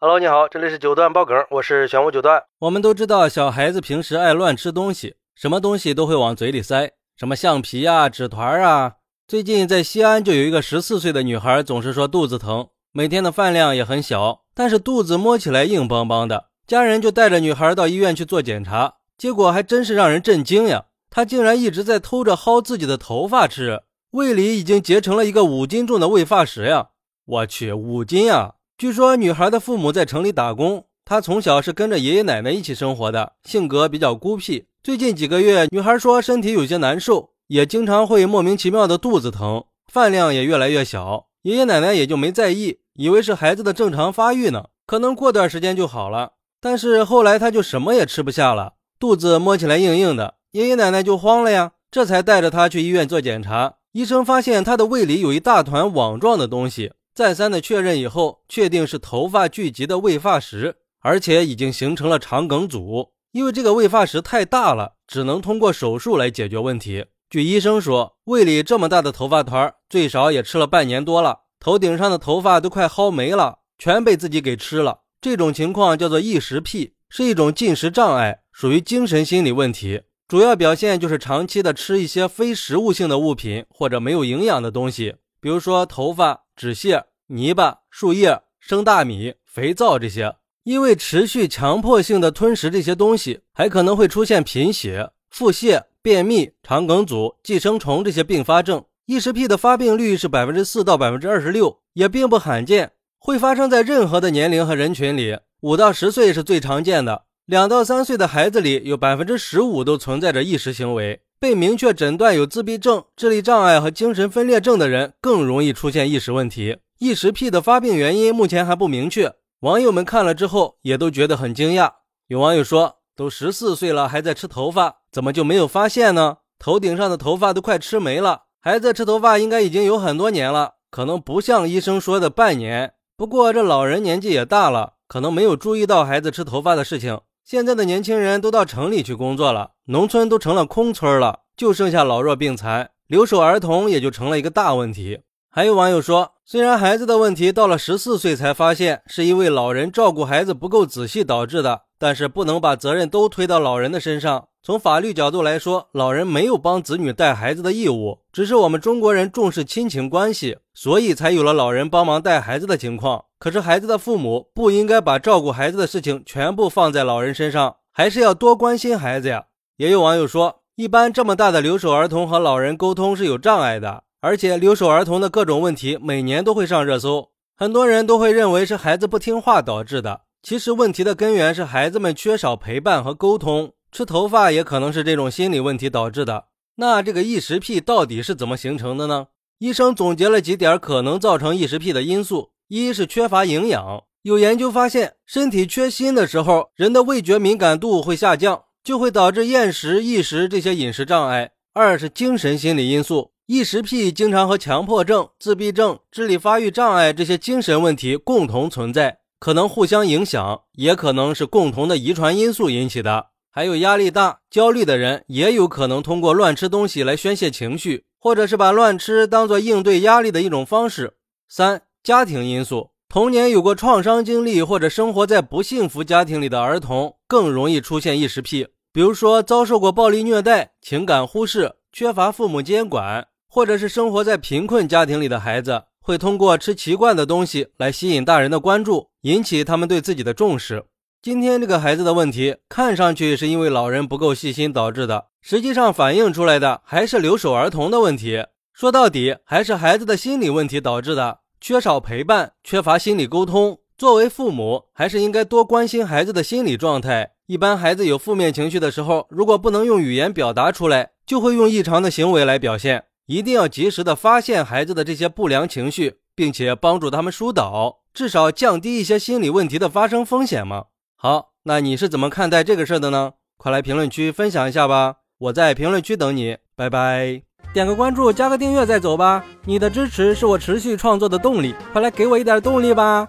Hello，你好，这里是九段爆梗，我是玄武九段。我们都知道，小孩子平时爱乱吃东西，什么东西都会往嘴里塞，什么橡皮啊、纸团啊。最近在西安就有一个十四岁的女孩，总是说肚子疼，每天的饭量也很小，但是肚子摸起来硬邦邦的。家人就带着女孩到医院去做检查，结果还真是让人震惊呀！她竟然一直在偷着薅自己的头发吃，胃里已经结成了一个五斤重的胃发石呀！我去，五斤啊！据说女孩的父母在城里打工，她从小是跟着爷爷奶奶一起生活的，性格比较孤僻。最近几个月，女孩说身体有些难受，也经常会莫名其妙的肚子疼，饭量也越来越小。爷爷奶奶也就没在意，以为是孩子的正常发育呢，可能过段时间就好了。但是后来她就什么也吃不下了，肚子摸起来硬硬的，爷爷奶奶就慌了呀，这才带着她去医院做检查。医生发现她的胃里有一大团网状的东西。再三的确认以后，确定是头发聚集的胃发石，而且已经形成了肠梗阻。因为这个胃发石太大了，只能通过手术来解决问题。据医生说，胃里这么大的头发团，最少也吃了半年多了，头顶上的头发都快薅没了，全被自己给吃了。这种情况叫做异食癖，是一种进食障碍，属于精神心理问题。主要表现就是长期的吃一些非食物性的物品或者没有营养的东西，比如说头发。纸屑、泥巴、树叶、生大米、肥皂这些，因为持续强迫性的吞食这些东西，还可能会出现贫血、腹泻、便秘、肠梗阻、寄生虫这些并发症。异食癖的发病率是百分之四到百分之二十六，也并不罕见，会发生在任何的年龄和人群里。五到十岁是最常见的，两到三岁的孩子里有百分之十五都存在着异食行为。被明确诊断有自闭症、智力障碍和精神分裂症的人更容易出现异食问题。异食癖的发病原因目前还不明确，网友们看了之后也都觉得很惊讶。有网友说：“都十四岁了还在吃头发，怎么就没有发现呢？头顶上的头发都快吃没了，孩子吃头发应该已经有很多年了，可能不像医生说的半年。不过这老人年纪也大了，可能没有注意到孩子吃头发的事情。”现在的年轻人都到城里去工作了，农村都成了空村了，就剩下老弱病残，留守儿童也就成了一个大问题。还有网友说，虽然孩子的问题到了十四岁才发现，是因为老人照顾孩子不够仔细导致的，但是不能把责任都推到老人的身上。从法律角度来说，老人没有帮子女带孩子的义务，只是我们中国人重视亲情关系，所以才有了老人帮忙带孩子的情况。可是孩子的父母不应该把照顾孩子的事情全部放在老人身上，还是要多关心孩子呀。也有网友说，一般这么大的留守儿童和老人沟通是有障碍的，而且留守儿童的各种问题每年都会上热搜，很多人都会认为是孩子不听话导致的。其实问题的根源是孩子们缺少陪伴和沟通。吃头发也可能是这种心理问题导致的。那这个异食癖到底是怎么形成的呢？医生总结了几点可能造成异食癖的因素：一是缺乏营养。有研究发现，身体缺锌的时候，人的味觉敏感度会下降，就会导致厌食、异食这些饮食障碍。二是精神心理因素，异食癖经常和强迫症、自闭症、智力发育障碍这些精神问题共同存在，可能互相影响，也可能是共同的遗传因素引起的。还有压力大、焦虑的人，也有可能通过乱吃东西来宣泄情绪，或者是把乱吃当做应对压力的一种方式。三、家庭因素，童年有过创伤经历或者生活在不幸福家庭里的儿童，更容易出现异食癖。比如说，遭受过暴力虐待、情感忽视、缺乏父母监管，或者是生活在贫困家庭里的孩子，会通过吃奇怪的东西来吸引大人的关注，引起他们对自己的重视。今天这个孩子的问题，看上去是因为老人不够细心导致的，实际上反映出来的还是留守儿童的问题。说到底，还是孩子的心理问题导致的，缺少陪伴，缺乏心理沟通。作为父母，还是应该多关心孩子的心理状态。一般孩子有负面情绪的时候，如果不能用语言表达出来，就会用异常的行为来表现。一定要及时的发现孩子的这些不良情绪，并且帮助他们疏导，至少降低一些心理问题的发生风险嘛。好，那你是怎么看待这个事儿的呢？快来评论区分享一下吧！我在评论区等你，拜拜！点个关注，加个订阅再走吧！你的支持是我持续创作的动力，快来给我一点动力吧！